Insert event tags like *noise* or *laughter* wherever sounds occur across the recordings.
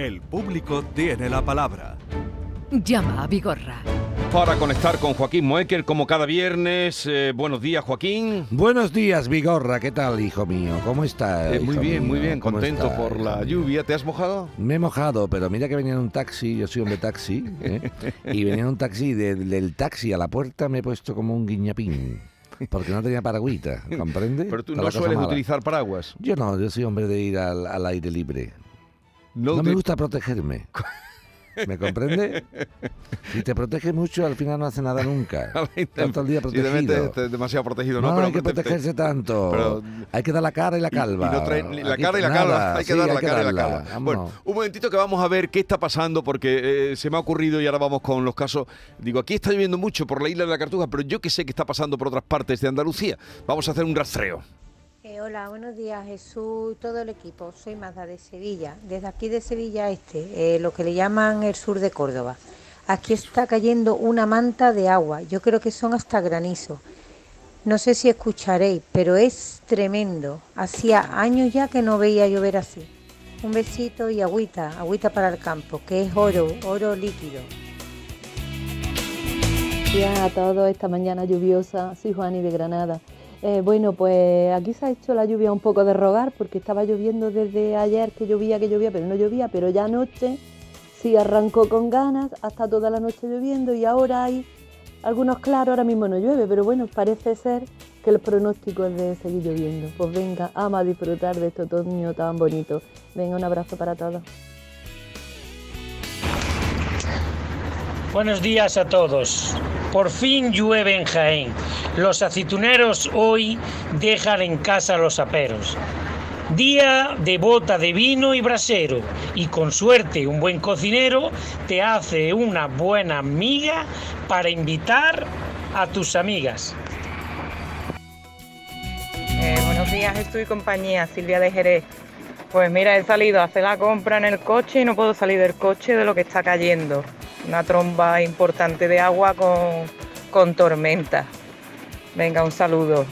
El público tiene la palabra. Llama a Vigorra. Para conectar con Joaquín Moekel, como cada viernes. Eh, buenos días, Joaquín. Buenos días, Vigorra. ¿Qué tal, hijo mío? ¿Cómo estás? Eh, muy bien, mío? muy bien. ¿Cómo Contento por la mío? lluvia. ¿Te has mojado? Me he mojado, pero mira que venía en un taxi, yo soy hombre taxi, ¿eh? *laughs* y venía en un taxi, de- del taxi a la puerta me he puesto como un guiñapín, porque no tenía paragüita, ¿comprende? Pero tú Está no sueles mala. utilizar paraguas. Yo no, yo soy hombre de ir al, al aire libre. No, me gusta protegerme. ¿Me comprende? Si te proteges mucho, al final no hace nada nunca. *laughs* Todo el día Si te protegido. te- demasiado protegido, No, ¿no? hay que te- te- protegerse tanto. pero- hay que dar la cara y la y- calva. Y, no traen ni la Aquí cara y la nada. calva. Hay que Sí, dar la que cara y la calva. Vámonos. Bueno, un momentito que vamos a ver qué está pasando porque eh, se me ha ocurrido y ahora vamos con los casos. Digo, aquí está lloviendo mucho por la isla de la Cartuja, pero yo que sé que está pasando por otras partes de Andalucía. Vamos a hacer un rastreo. Eh, hola, buenos días Jesús, todo el equipo. Soy Mazda de Sevilla, desde aquí de Sevilla Este, eh, lo que le llaman el sur de Córdoba. Aquí está cayendo una manta de agua, yo creo que son hasta granizo. No sé si escucharéis, pero es tremendo. Hacía años ya que no veía llover así. Un besito y agüita, agüita para el campo, que es oro, oro líquido. días a todos esta mañana lluviosa. Soy Juani de Granada. Eh, bueno, pues aquí se ha hecho la lluvia un poco de rogar porque estaba lloviendo desde ayer que llovía, que llovía, pero no llovía, pero ya anoche sí arrancó con ganas, hasta toda la noche lloviendo y ahora hay algunos claros, ahora mismo no llueve, pero bueno, parece ser que el pronóstico es de seguir lloviendo. Pues venga, ama disfrutar de este otoño tan bonito. Venga, un abrazo para todos. Buenos días a todos. Por fin llueve en Jaén. Los aceituneros hoy dejan en casa los aperos. Día de bota de vino y brasero. Y con suerte un buen cocinero te hace una buena amiga para invitar a tus amigas. Eh, buenos días, Jesús y compañía, Silvia de Jerez. Pues mira, he salido a hacer la compra en el coche y no puedo salir del coche de lo que está cayendo. Una tromba importante de agua con, con tormenta. Venga, un saludo.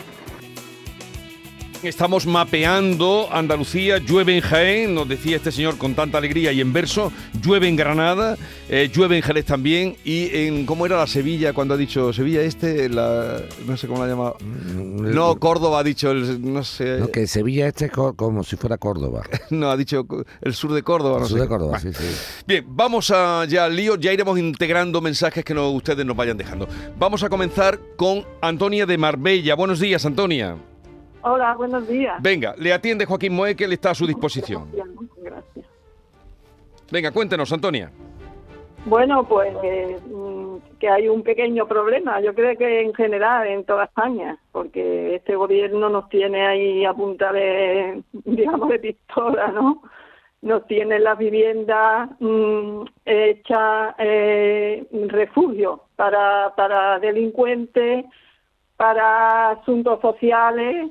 Estamos mapeando Andalucía, llueve en Jaén, nos decía este señor con tanta alegría y en verso, llueve en Granada, eh, llueve en Jerez también y en, ¿cómo era la Sevilla cuando ha dicho Sevilla este? La, no sé cómo la ha llamado. Mm, No, Córdoba ha dicho, el, no sé, No, que Sevilla este es co- como si fuera Córdoba. *laughs* no, ha dicho el sur de Córdoba, no Sur sé. de Córdoba, Bueno, sí, sí. Bien, vamos a ya al lío, ya iremos integrando mensajes que no- ustedes nos vayan dejando. Vamos a comenzar con Antonia de Marbella. Buenos días, Antonia. Hola, buenos días. Venga, le atiende Joaquín Moe, que él está a su disposición. Bien, Gracias. Venga, cuéntenos, Antonia. Bueno, pues eh, mm, que hay un pequeño problema. Yo creo que en general en toda España, porque este gobierno nos tiene ahí a punta de, *laughs* digamos, de pistola, ¿no? Nos tiene las viviendas mm, hechas eh, refugio para, para delincuentes, para asuntos sociales.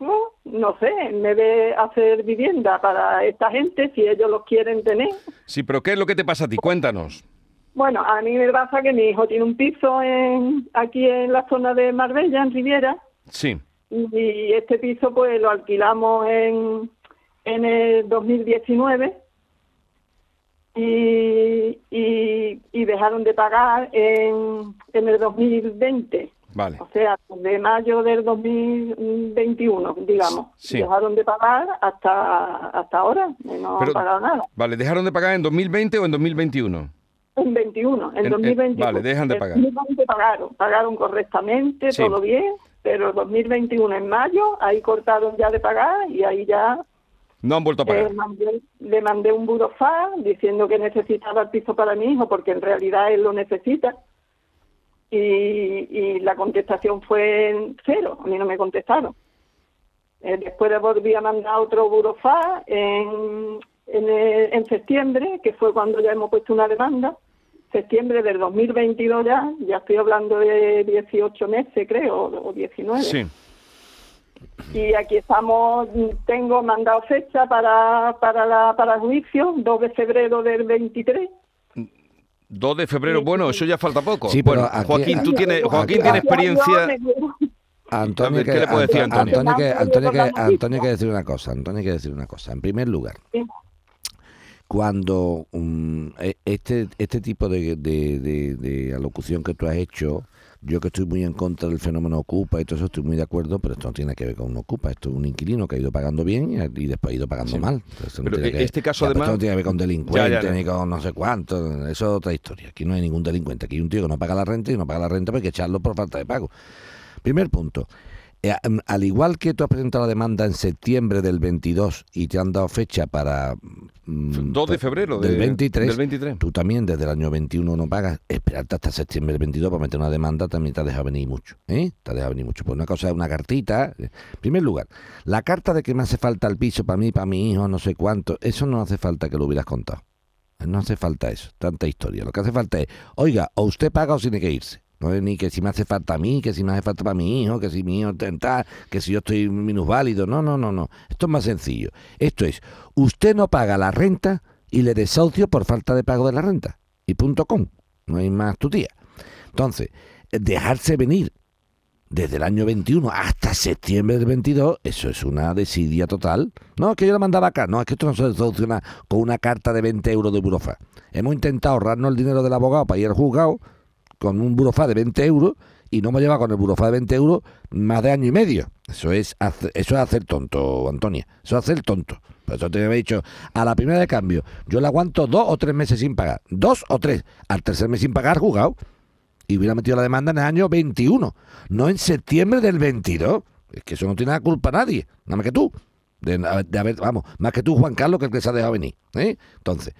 ¿No? no sé, vez de hacer vivienda para esta gente, si ellos los quieren tener, Sí, pero ¿qué es lo que te pasa a ti? Cuéntanos. Bueno, a mí me pasa que mi hijo tiene un piso en, aquí en la zona de Marbella, en Riviera, Sí. y este piso pues lo alquilamos en, en el 2019 y, y, y dejaron de pagar en, en el 2020. Vale. O sea, de mayo del 2021, digamos. Sí. Dejaron de pagar hasta, hasta ahora, y no Pero- han pagado nada. Vale, ¿dejaron de pagar en 2020 o en 2021? En 21, en, En- en- 2021. vale, dejan de En pagar. 2020 pagaron, pagaron correctamente, Sí. todo bien, pero 2021 en mayo, ahí cortaron ya de pagar y ahí ya No han vuelto a pagar. eh, mandé- le mandé un burofax diciendo que necesitaba el piso para mi hijo porque en realidad él lo necesita. Y, y la contestación fue cero, a mí no me contestaron. Eh, después volví a mandar otro burofax en, en, el- en septiembre, que fue cuando ya hemos puesto una demanda. Septiembre del 2022 ya, ya estoy hablando de 18 meses creo, o 19. Sí. Y aquí estamos, tengo mandado fecha para, para, la, para el juicio, 2 de febrero del 23. 2 de febrero, bueno, eso ya falta poco. Sí, pero bueno, aquí- Joaquín, tú tienes, Joaquín aquí- tiene experiencia. Antonio, ¿qué le puedo decir Antonio? Antonio, que, Antonio, que. Antonio que decir una cosa, Antonio que decir una cosa. En primer lugar, cuando e- este, este tipo de, de- de- de alocución que tú has hecho, yo que estoy muy en contra del fenómeno Ocupa y todo eso, estoy muy de acuerdo, pero esto no tiene que ver con un Ocupa, esto es un inquilino que ha ido pagando bien y, y después ha ido pagando Sí. mal. Entonces, no Pero tiene que- este caso, ya, pero esto además- no tiene que ver con delincuentes Ya, ya, ya. ni con no sé cuánto, eso es otra historia. Aquí no hay ningún delincuente, aquí hay un tío que no paga la renta y no paga la renta porque hay que echarlo por falta de pago. Primer punto. Eh, al igual que tú has presentado la demanda en septiembre del 22 y te han dado fecha para... mm, 2 de pues, febrero del de- 23, del 23. tú también desde el año 21 no pagas, esperarte hasta septiembre del 22 para meter una demanda también te ha dejado venir mucho, ¿eh? Te ha dejado venir mucho. Pues una cosa es una cartita. En primer lugar, la carta de que me hace falta el piso para mí, para mi hijo, no sé cuánto, eso no hace falta que lo hubieras contado. No hace falta eso, tanta historia. Lo que hace falta es, oiga, o usted paga o tiene que irse. No es ni que si me hace falta a mí, que si me hace falta para mi hijo, que si mi hijo está, que si yo estoy minusválido. No, no, no, no. Esto es más sencillo. Esto es, usted no paga la renta y le desahucio por falta de pago de la renta. Y punto com. No hay más tu tía. Entonces, dejarse venir desde el año 21 hasta septiembre del 22, eso es una desidia total. No, es que yo la mandaba acá. No, es que esto no se soluciona con una carta de 20 euros de burofa. Hemos intentado ahorrarnos el dinero del abogado para ir al juzgado con un burofá de 20 euros y no me lleva con el burofá de 20 euros más de año y medio. Eso es, hace- eso es hacer tonto, Antonia. Eso es hacer tonto. Por eso te había dicho, a la primera de cambio, yo le aguanto dos o tres meses sin pagar. Dos o tres. Al tercer mes sin pagar, juzgado. Y hubiera metido la demanda en el año 21, no en septiembre del 22. Es que eso no tiene la culpa nadie, nada más que tú. De, de haber, vamos, más que tú, Juan Carlos, que el que se ha dejado venir. ¿eh? Entonces,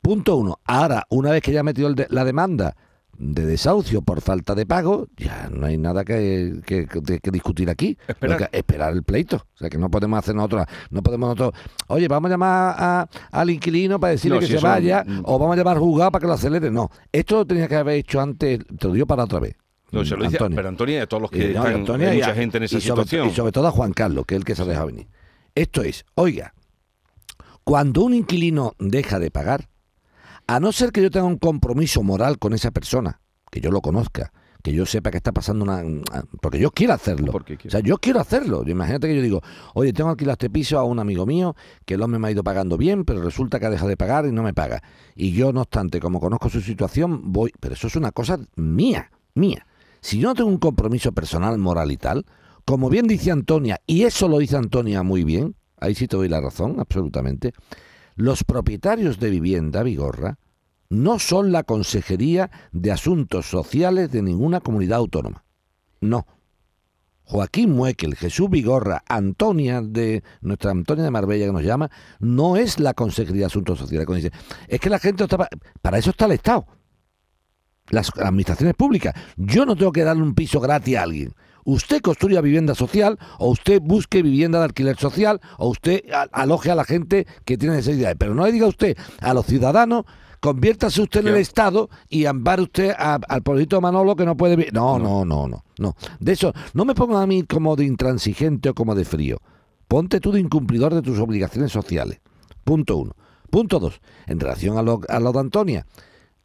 punto uno. Ahora, una vez que ya ha metido la demanda de desahucio por falta de pago, ya no hay nada que, que- que- que discutir aquí. Esperar. Que- esperar el pleito. O sea, que no podemos hacer nosotros, no podemos nosotros, oye, vamos a llamar a- al inquilino para decirle No, que si se vaya, o vamos a llamar al juzgado para que lo acelere. No, esto lo tenía que haber hecho antes, te lo digo para otra vez. No, se lo dice, Antonio. pero Antonio y a todos los que Y, no, están, hay mucha a- gente en esa y sobre, situación. Y sobre todo a Juan Carlos, que es el que se ha dejado venir. Esto es, oiga, cuando un inquilino deja de pagar, a no ser que yo tenga un compromiso moral con esa persona, que yo lo conozca, que yo sepa que está pasando una... Porque yo quiero hacerlo. Porque O sea, yo quiero hacerlo. Imagínate que yo digo, oye, tengo alquilado este piso a un amigo mío, que el hombre me ha ido pagando bien, pero resulta que ha dejado de pagar y no me paga. Y yo, no obstante, como conozco su situación, voy... Pero eso es una cosa mía, mía. Si yo no tengo un compromiso personal, moral y tal, como bien dice Antonia, y eso lo dice Antonia muy bien, ahí sí te doy la razón, absolutamente, los propietarios de vivienda, Vigorra, no son la Consejería de Asuntos Sociales de ninguna comunidad autónoma. No. Joaquín Muekel, Jesús Vigorra, Antonia de nuestra Antonia de Marbella que nos llama, no es la Consejería de Asuntos Sociales. Es que la gente está pa- para eso está el Estado. Las administraciones públicas. Yo no tengo que darle un piso gratis a alguien. Usted construya vivienda social, o usted busque vivienda de alquiler social, o usted aloje a la gente que tiene necesidades. Pero no le diga usted a los ciudadanos, conviértase usted en el. Estado y ampare usted a- al pobrecito Manolo que no puede vivir. No, no, no, no, no. De eso, no me pongan a mí como de intransigente o como de frío. Ponte tú de incumplidor de tus obligaciones sociales. Punto uno. Punto dos. En relación a lo, a lo de Antonia,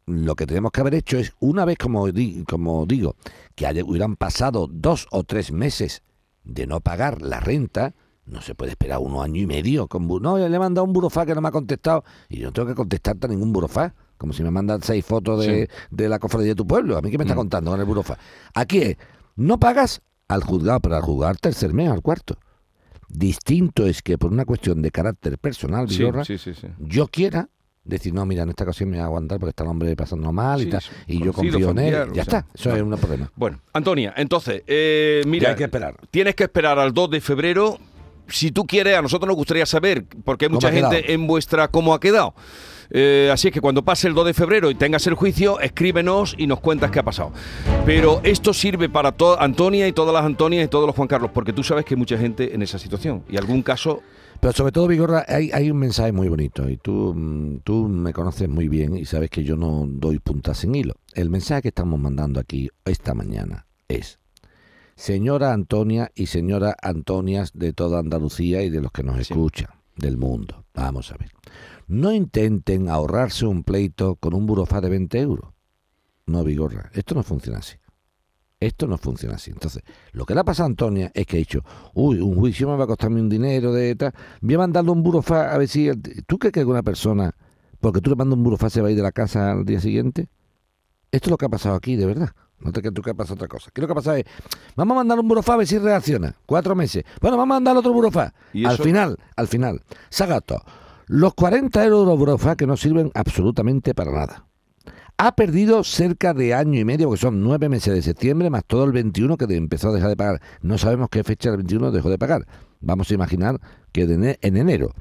lo que tenemos que haber hecho es, una vez, como, di- como digo, que haya- hubieran pasado dos o tres meses de no pagar la renta, no se puede esperar uno año y medio. Con, no, le he mandado un burofá que no me ha contestado y yo no tengo que contestarte a ningún burofá. Como si me mandan seis fotos de, de la cofradía de tu pueblo. ¿A mí qué me está Mm. contando con el burofá? Aquí es, no pagas al juzgado, pero al juzgado al tercer mes, al cuarto. Distinto es que por una cuestión de carácter personal, Vigorra, sí, sí, sí. yo quiera decir, no, mira, en esta ocasión me voy a aguantar porque está el hombre pasando mal Sí, y tal, y yo confío en él. familiar, Ya o sea, está, eso no. es un problema. Bueno, Antonia, entonces, eh, mira, Ya hay que esperar. tienes que esperar al 2 de febrero. Si tú quieres, a nosotros nos gustaría saber, porque hay ¿Cómo mucha ha gente en vuestra cómo ha quedado. Eh, así es que cuando pase el 2 de febrero y tengas el juicio, escríbenos y nos cuentas qué ha pasado. Pero esto sirve para toda Antonia y todas las Antonias y todos los Juan Carlos, porque tú sabes que hay mucha gente en esa situación. Y algún caso, Pero sobre todo, Vigorra, hay, hay un mensaje muy bonito y tú, mm, tú me conoces muy bien y sabes que yo no doy puntas sin hilo. El mensaje que estamos mandando aquí esta mañana es, señora Antonia y señora Antonias de toda Andalucía y de los que nos Sí. escuchan, del mundo. Vamos a ver. No intenten ahorrarse un pleito con un burofá de 20 euros. No, Vigorra, esto no funciona así. Esto no funciona así. Entonces, lo que le ha pasado a Antonia es que ha dicho, uy, un juicio me va a costarme un dinero de tal. Voy a mandarle un burofá a ver si... el- ¿Tú crees que alguna persona porque tú le mandas un burofax se va a ir de la casa al día siguiente. Esto es lo que ha pasado aquí, de verdad. No te creas tú que ha pasado otra cosa. Aquí lo que ha pasado es, vamos a mandar un burofax a ver si reacciona. Cuatro meses. Bueno, vamos a mandar otro burofax. ¿Y Al final, al final, se ha gastado los 40 euros de los burofax que no sirven absolutamente para nada. Ha perdido cerca de año y medio, porque son nueve meses de septiembre, más todo el 21 que empezó a dejar de pagar. No sabemos qué fecha del 21 dejó de pagar. Vamos a imaginar que de en enero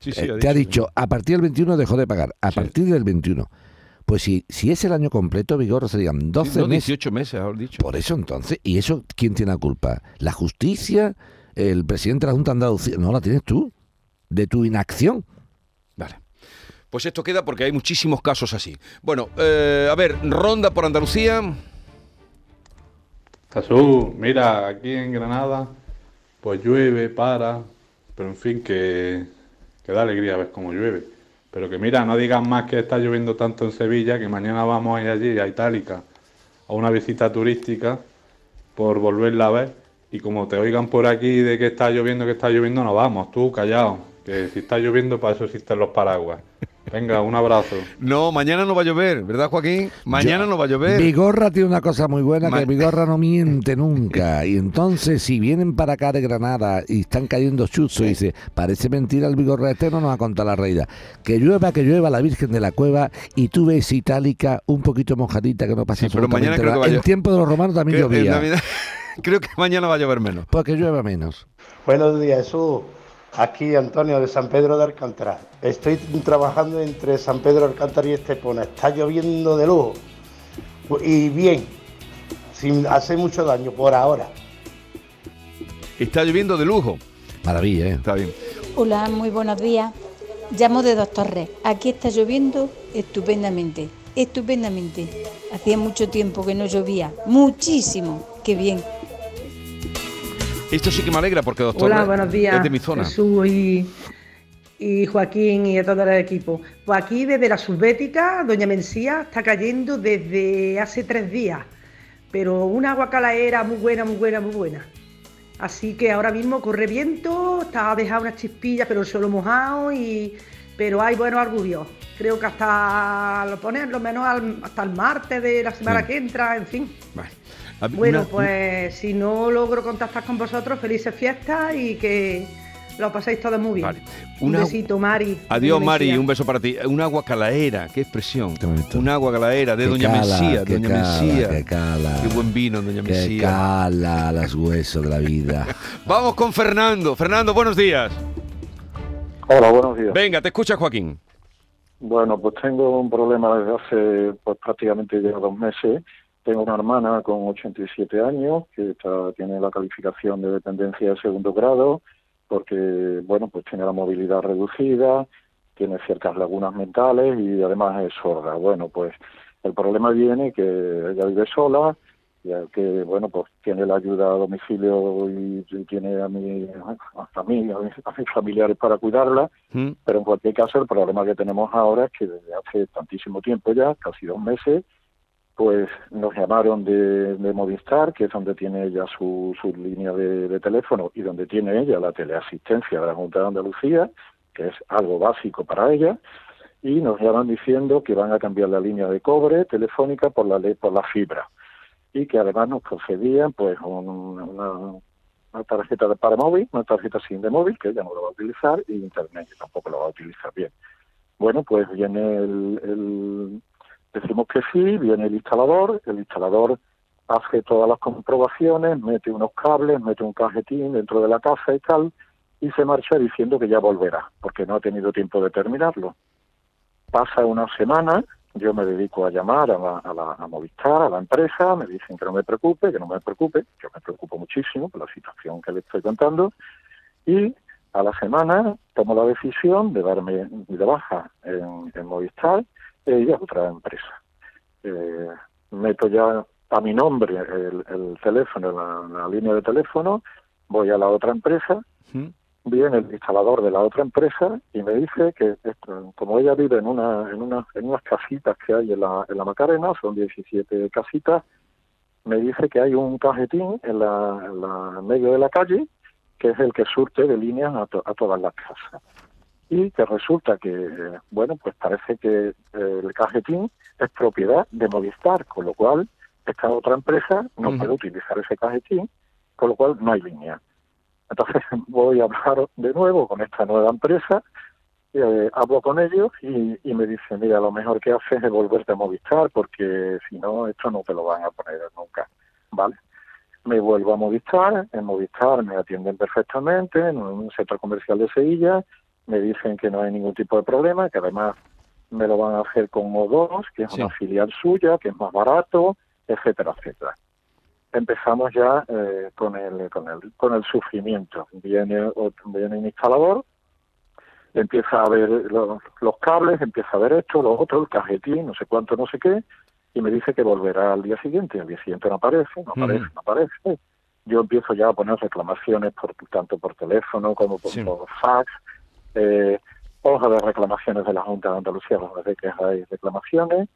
Sí, sí, eh, ha te ha sí. dicho, a partir del 21 dejó de pagar, a partir del 21. Pues si, si es el año completo, Vigorra serían Sí, 12 no, meses. 18 meses, has dicho. Por eso entonces, ¿y eso quién tiene la culpa? ¿La justicia? ¿El presidente de la Junta de Andalucía? No, la tienes tú, de tu inacción. Pues esto queda porque hay muchísimos casos así. Bueno, eh, a ver, ronda por Andalucía. Jesús, mira, aquí en Granada, pues llueve, para, pero en fin, que, que da alegría ver cómo llueve. Pero que mira, no digas más que está lloviendo tanto en Sevilla, que mañana vamos a ir allí, a Itálica, a una visita turística, por volverla a ver. Y como te oigan por aquí de que está lloviendo, que está lloviendo, no vamos, tú callado, que si está lloviendo, para eso existen los paraguas. Venga, un abrazo. No, mañana no va a llover, ¿verdad, Joaquín? Mañana Yo- no va a llover. Vigorra tiene una cosa muy buena, Ma- que Vigorra no miente nunca. Y entonces, si vienen para acá de Granada y están cayendo chuzos, y dice, parece mentira el Vigorra este, no nos va a contar la reina. Que llueva, que llueva la Virgen de la Cueva, y tú ves Itálica un poquito mojadita, que no pasa Sí, pero mañana creo que nada. va a En llo- tiempo de los romanos también Creo- llovía. *laughs* Creo que mañana va a llover menos. Porque llueva menos. Buenos días, Jesús. Aquí Antonio de San Pedro de Alcántara. Estoy trabajando entre San Pedro de Alcántara y Estepona. Está lloviendo de lujo. Y bien, sin hacer mucho daño por ahora. Está lloviendo de lujo. Maravilla, ¿eh? Está bien. Hola, muy buenos días. Llamo de Dos Torres. Aquí está lloviendo estupendamente, estupendamente. Hacía mucho tiempo que no llovía, muchísimo. Qué bien. Esto sí que me alegra porque, doctor, Hola, buenos días. es de mi zona. Jesús y, y Joaquín y a todo el equipo. Pues aquí desde la subbética, Doña Mencía, está cayendo desde hace tres días. Pero una agua calaera muy buena, muy buena, muy buena. Así que ahora mismo corre viento, está dejado unas chispillas, pero el suelo mojado y pero hay buenos argurios. Creo que hasta lo ponen lo menos al- hasta el martes de la semana Sí. que entra, en fin. Vale. Bueno, una- pues si no logro contactar con vosotros, felices fiestas y que lo paséis todos muy bien. Vale. Un besito, Mari. Adiós, Mari, un beso para ti. Un agua calaera, qué expresión. Qué. Un agua calaera de Doña cala, Mencía. que Doña cala, Mencía. que cala. Qué buen vino, Doña Que Mencía. cala los huesos de la vida. *laughs* Vamos con Fernando. Fernando, buenos días. Hola, buenos días. Venga, te escucha Joaquín. Bueno, pues tengo un problema desde hace pues, prácticamente ya dos meses. Tengo una hermana con 87 años que está, tiene la calificación de dependencia de segundo grado porque, bueno, pues tiene la movilidad reducida, tiene ciertas lagunas mentales y además es sorda. Bueno, pues el problema viene que ella vive sola, ya que, bueno, pues tiene la ayuda a domicilio y, y tiene a mi, a mí, a mis, a mis familiares para cuidarla. ¿Mm? Pero en cualquier caso, el problema que tenemos ahora es que desde hace tantísimo tiempo ya, casi dos meses, pues nos llamaron de, de Movistar, que es donde tiene ella su, su línea de, teléfono y donde tiene ella la teleasistencia de la Junta de Andalucía, que es algo básico para ella, y nos llaman diciendo que van a cambiar la línea de cobre telefónica por la, por la fibra y que además nos concedían pues un- una, una tarjeta para móvil, una tarjeta SIM de móvil, que ella no lo va a utilizar, y internet, tampoco lo va a utilizar bien. Bueno, pues viene el- decimos que sí, viene el instalador, el instalador hace todas las comprobaciones, mete unos cables, mete un cajetín dentro de la casa y tal, y se marcha diciendo que ya volverá, porque no ha tenido tiempo de terminarlo. Pasa una semana, yo me dedico a llamar a, la, a, la, Movistar, a la empresa, me dicen que no me preocupe, que no me preocupe, yo me preocupo muchísimo por la situación que le estoy contando, y a la semana tomo la decisión de darme de baja en Movistar e ir a otra empresa. Eh, meto ya a mi nombre el, el teléfono, la, la línea de teléfono, voy a la otra empresa, viene el instalador de la otra empresa y me dice que esto, como ella vive en una en una en unas casitas que hay en la en la Macarena son 17 casitas me dice que hay un cajetín en la, en la en medio de la calle que es el que surte de líneas a, to- a todas las casas y que resulta que, bueno, pues parece que eh, el cajetín es propiedad de Movistar, con lo cual esta otra empresa no puede utilizar ese cajetín, con lo cual no hay línea. Entonces *laughs* voy a hablar de nuevo con esta nueva empresa, eh, hablo con ellos y, y me dicen, mira, lo mejor que haces es volverte a Movistar porque si no, esto no te lo van a poner nunca, ¿vale? Me vuelvo a Movistar, en Movistar me atienden perfectamente, en un centro comercial de Sevilla, me dicen que no hay ningún tipo de problema, que además me lo van a hacer con O2, que es una filial suya, que es más barato, etcétera, etcétera. Empezamos ya eh, con, el, con, el, con el sufrimiento. Viene, viene un instalador, empieza a ver los, los cables, empieza a ver esto, lo otro, el cajetín, no sé cuánto, no sé qué, y me dice que volverá al día siguiente. Al día siguiente no aparece, no aparece, no aparece. Yo empiezo ya a poner reclamaciones por tanto por teléfono como por, Sí. por fax, eh, hoja de reclamaciones de la Junta de Andalucía, donde de quejas y reclamaciones.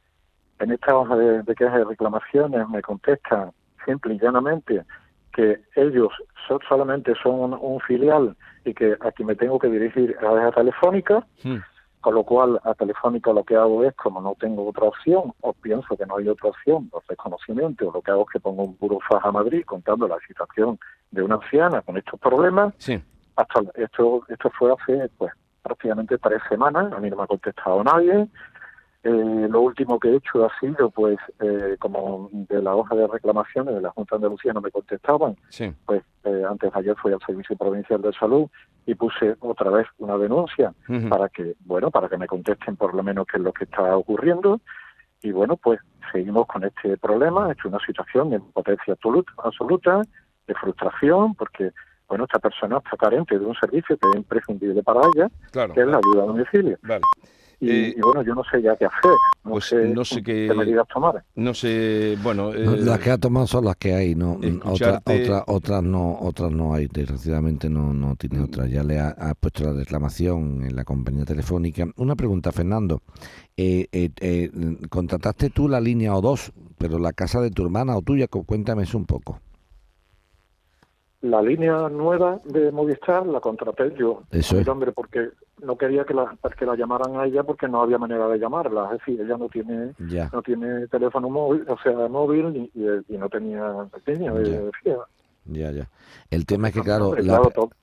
En esta hoja de, de quejas y reclamaciones me contestan simple y llanamente que ellos so- solamente son un, un filial y que aquí me tengo que dirigir a la telefónica, con lo cual a Telefónica lo que hago es, como no tengo otra opción, o pienso que no hay otra opción por desconocimiento, lo que hago es que pongo un burofax a Madrid contando la situación de una anciana con estos problemas. Hasta esto, esto fue hace pues prácticamente tres semanas, a mí no me ha contestado nadie. Eh, lo último que he hecho ha sido, pues, eh, como de la hoja de reclamaciones de la Junta de Andalucía no me contestaban, Sí. pues eh, antes de ayer fui al Servicio Provincial de Salud y puse otra vez una denuncia para que, bueno, para que me contesten por lo menos qué es lo que está ocurriendo. Y bueno, pues seguimos con este problema. Es una situación de impotencia absoluta, de frustración, porque, bueno, esta persona está carente de un servicio que es imprescindible para ella, Claro. que es la ayuda a domicilio. Vale. Y, Eh, y bueno, yo no sé ya qué hacer. No Pues sé, no sé qué- medidas tomar. No sé, bueno... No, eh, las que ha tomado son las que hay, no. Otra, escucharte- otra- otras no, otras no hay. Desgraciadamente no, no tiene otras. Ya le ha, ha puesto la reclamación en la compañía telefónica. Una pregunta, Fernando. Eh, eh, eh, contrataste tú la línea O2, pero la casa de tu hermana o tuya, cu- cuéntame eso un poco. La línea nueva de Movistar la contraté yo. Eso es. nombre, porque no quería que la, que la llamaran a ella porque no había manera de llamarla. Es decir, ella no tiene Ya. no tiene teléfono móvil, o sea, móvil y, y- y no tenía línea Ya. Ya, ya. El tema es que, claro, hombre, la-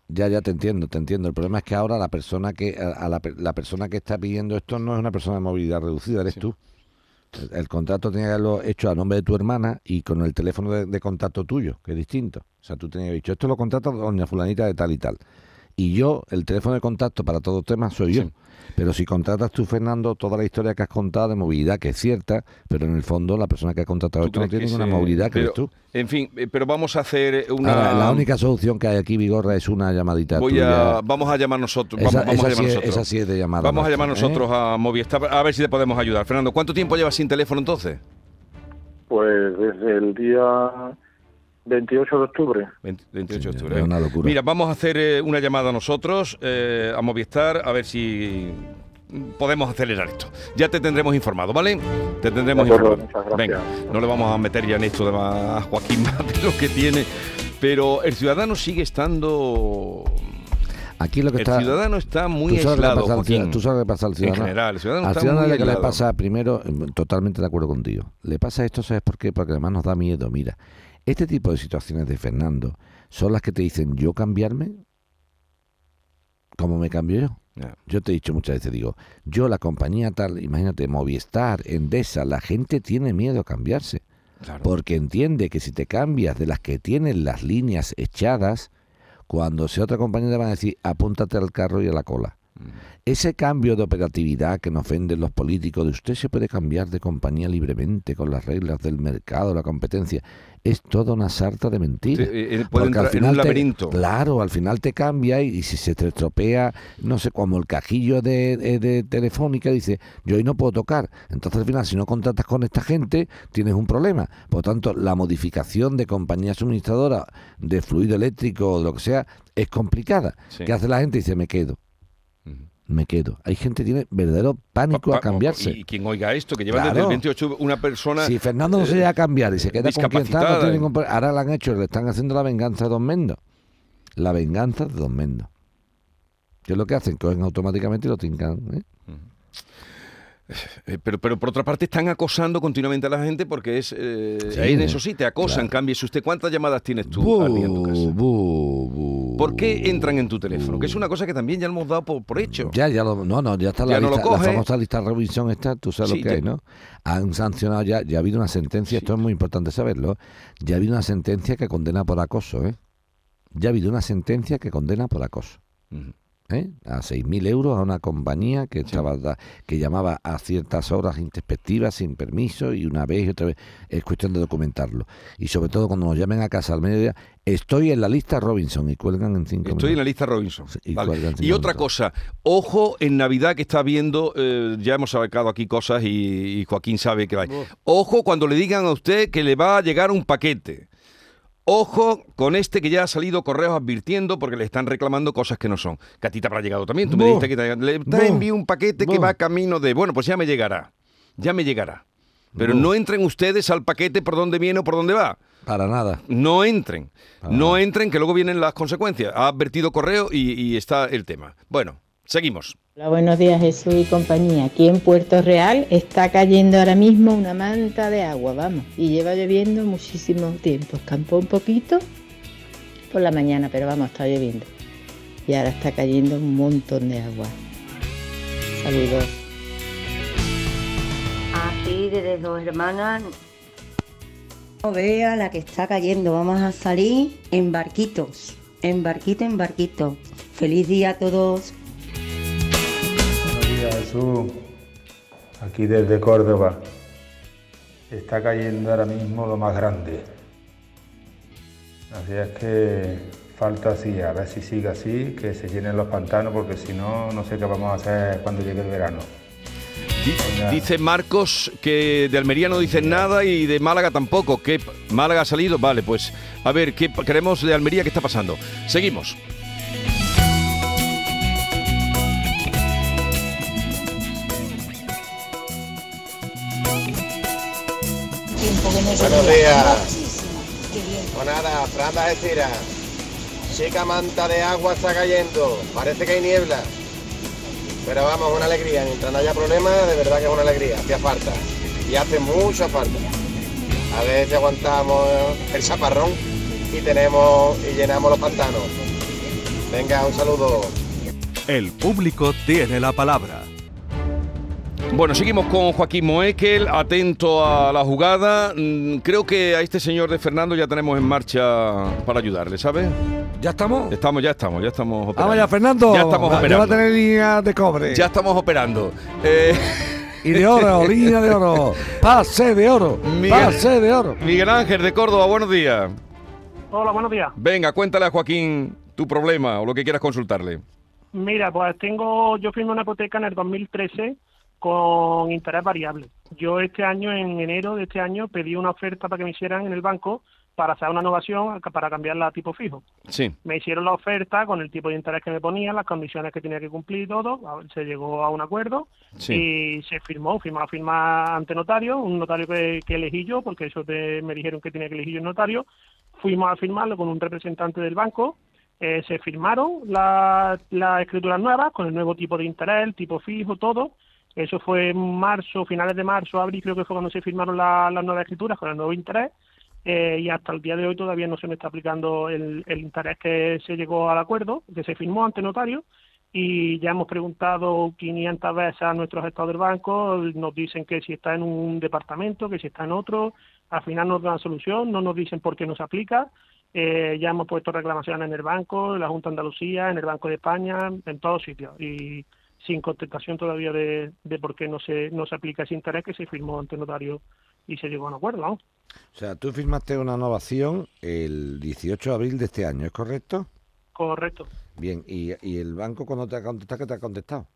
ya, ya te entiendo, te entiendo. El problema es que ahora la persona que a, la, la persona que está pidiendo esto no es una persona de movilidad reducida, eres tú. El, contrato tenía que haberlo hecho a nombre de tu hermana y con el teléfono de, contacto tuyo, que es distinto. O sea, tú tenías dicho, esto lo contrata doña fulanita de tal y tal. Y yo, el teléfono de contacto para todo tema soy yo. Pero si contratas tú, Fernando, toda la historia que has contado de movilidad, que es cierta, pero en el fondo la persona que ha contratado esto no crees tiene ninguna se- movilidad, que pero, eres tú. En fin, eh, pero vamos a hacer una... Ahora, la única solución que hay aquí, Vigorra, es una llamadita Voy tuya. a, vamos a llamar nosotros. Esa- Vamos, a llamar sí es- nosotros. esa sí es de llamada Vamos a llamar ¿eh? nosotros a Movistar a ver si te podemos ayudar. Fernando, ¿cuánto tiempo llevas sin teléfono entonces? Pues desde el día 28 de octubre. 20 28 de octubre. es una locura. Mira, vamos a hacer eh, una llamada nosotros eh, a Movistar a ver si podemos acelerar esto. Ya te tendremos informado, ¿vale? Te tendremos acuerdo, informado. muchas gracias. Venga, no le vamos a meter ya en esto de más a Joaquín *laughs* más de lo que tiene, pero el ciudadano sigue estando Aquí lo que el está. ciudadano está muy tú sabes lo que aislado, pasa al Joaquín. ciudadano- Tú sabes lo que pasa al En ciudadano. general, el ciudadano al está ciudadano muy que le aislado. pasa primero, totalmente de acuerdo contigo. Le pasa esto, ¿sabes por qué? Porque además nos da miedo. Mira, este tipo de situaciones de Fernando son las que te dicen, ¿yo cambiarme? ¿Cómo me cambio yo? Yo te he dicho muchas veces, digo, yo la compañía tal, imagínate, Movistar, Endesa, la gente tiene miedo a cambiarse. Porque entiende que si te cambias de las que tienen las líneas echadas, cuando sea otra compañía te van a decir, apúntate al carro y a la cola. Ese cambio de operatividad que nos venden los políticos, de usted se puede cambiar de compañía libremente con las reglas del mercado, la competencia, es toda una sarta de mentiras. Sí, eh, eh, Porque al en un final te- laberinto. claro, al final te cambia y, y si se te estropea, no sé, como el cajillo de, de- de Telefónica, dice, yo hoy no puedo tocar. Entonces al final, si no contratas con esta gente, tienes un problema. Por tanto, la modificación de compañía suministradora de fluido eléctrico o de lo que sea es complicada. Sí. ¿Qué hace la gente? Dice, me quedo. Me quedo. Hay gente que tiene verdadero pánico a cambiarse. Y quien oiga esto, que lleva Claro. desde el 28 una persona... Si Fernando no se eh, llega a cambiar y se queda con quien está, no discapacitada, tiene ningún pro- Ahora le han hecho, le están haciendo la venganza de Don Mendo. La venganza de Don Mendo. ¿Qué es lo que hacen? Cogen automáticamente y lo tincan. ¿eh? Eh, pero, pero por otra parte están acosando continuamente a la gente porque es eh, Sí, en eso sí te acosan. claro. Cambie usted cuántas llamadas tienes tú Bu, al día en tu casa. bu, bu. ¿Por qué entran en tu teléfono? Que es una cosa que también ya hemos dado por, por hecho. Ya, ya lo, no, no, ya está la, no lista, la famosa lista Robinson esta, tú sabes Sí, lo que ya- hay, ¿no? Han sancionado ya, ya ha habido una sentencia, esto es muy importante saberlo, ya ha habido una sentencia que condena por acoso, ¿eh? Ya ha habido una sentencia que condena por acoso. ¿Eh? a 6.000 euros a una compañía que estaba que llamaba a ciertas horas introspectivas sin permiso y una vez y otra vez es cuestión de documentarlo y sobre todo cuando nos llamen a casa al mediodía estoy en la lista Robinson y cuelgan en cinco Estoy en la minutos. lista Robinson. y Vale. otra minutos. cosa, ojo en Navidad que está viendo, eh, ya hemos sacado aquí cosas y, y Joaquín sabe que va. Ojo cuando le digan a usted que le va a llegar un paquete. Ojo con este que ya ha salido correos advirtiendo porque le están reclamando cosas que no son. Que a ti te habrá llegado también. Tú me dijiste que te, le envío un paquete que va camino de. Bueno, pues ya me llegará. Ya me llegará. Pero no entren ustedes al paquete por donde viene o por dónde va. para nada No entren. No entren, que luego vienen las consecuencias. Ha advertido correo y, y está el tema. Bueno, seguimos. Hola, buenos días Jesús y compañía. Aquí en Puerto Real está cayendo ahora mismo una manta de agua, vamos, y lleva lloviendo muchísimo tiempo. Escampó un poquito por la mañana, pero vamos, está lloviendo. Y ahora está cayendo un montón de agua. Saludos. Aquí desde dos hermanas. No vea la que está cayendo. Vamos a salir en barquitos. En barquito, en barquito. Feliz día a todos. Jesús. Aquí desde Córdoba. Está cayendo ahora mismo lo más grande. Así es que falta así, a ver si sigue así, que se llenen los pantanos, porque si no, no sé qué vamos a hacer cuando llegue el verano. Di- Dice Marcos que de Almería no dicen nada y de Málaga tampoco. ¿Qué Málaga ha salido? Vale, pues a ver, ¿qué queremos de Almería? ¿Qué está pasando? Seguimos. Buenos días. Pues nada, Fran Algeciras. Chica manta de agua está cayendo. Parece que hay niebla. Pero vamos, una alegría. Mientras no haya problema, de verdad que es una alegría. Hacía falta. Y hace mucha falta. A ver si aguantamos el chaparrón y tenemos y llenamos los pantanos. Venga, un saludo. El público tiene la palabra. Bueno, seguimos con Joaquín Moekel, atento a la jugada. Mm, Creo que a este señor de Fernando ya tenemos en marcha para ayudarle, ¿sabes? ¿Ya estamos? Estamos, ya estamos, ya estamos operando. Vamos ya, Fernando. Ya estamos Ya va a operando. tener línea de cobre. Ya estamos operando. Eh, *laughs* Y de oro, *laughs* línea de oro. Pase de oro. Pase de oro. Miguel Ángel de Córdoba, buenos días. Hola, buenos días. Venga, cuéntale a Joaquín tu problema o lo que quieras consultarle. Mira, pues tengo, yo firmé una hipoteca en el 2013 con interés variable. Yo este año, en enero de este año, pedí una oferta para que me hicieran en el banco para hacer una innovación para cambiarla a tipo fijo. Sí. Me hicieron la oferta con el tipo de interés que me ponían, las condiciones que tenía que cumplir y todo. Se llegó a un acuerdo Sí. y se firmó, firmó firma ante notario, un notario que, que elegí yo, porque eso te- me dijeron que tenía que elegir yo el notario. Fuimos a firmarlo con un representante del banco. eh, se firmaron la- las escrituras nuevas con el nuevo tipo de interés, el tipo fijo, todo. Eso fue en marzo, finales de marzo, abril, creo que fue cuando se firmaron la- las nuevas escrituras con el nuevo interés. eh, y hasta el día de hoy todavía no se me está aplicando el, el interés que se llegó al acuerdo, que se firmó ante notario. Y ya hemos preguntado 500 veces a nuestros estados del banco, nos dicen que si está en un departamento, que si está en otro, al final nos dan solución, no nos dicen por qué no se aplica. Eh, ya hemos puesto reclamaciones en el banco, en la Junta de Andalucía, en el Banco de España, en todos sitios. Y sin contestación todavía de, de por qué no se, no se aplica ese interés que se firmó ante notario y se llegó a un acuerdo. ¿no? O sea, tú firmaste una innovación el 18 de abril de este año, ¿es correcto? Correcto. Bien, ¿y, y el banco cuando te ha contestado, qué te ha contestado?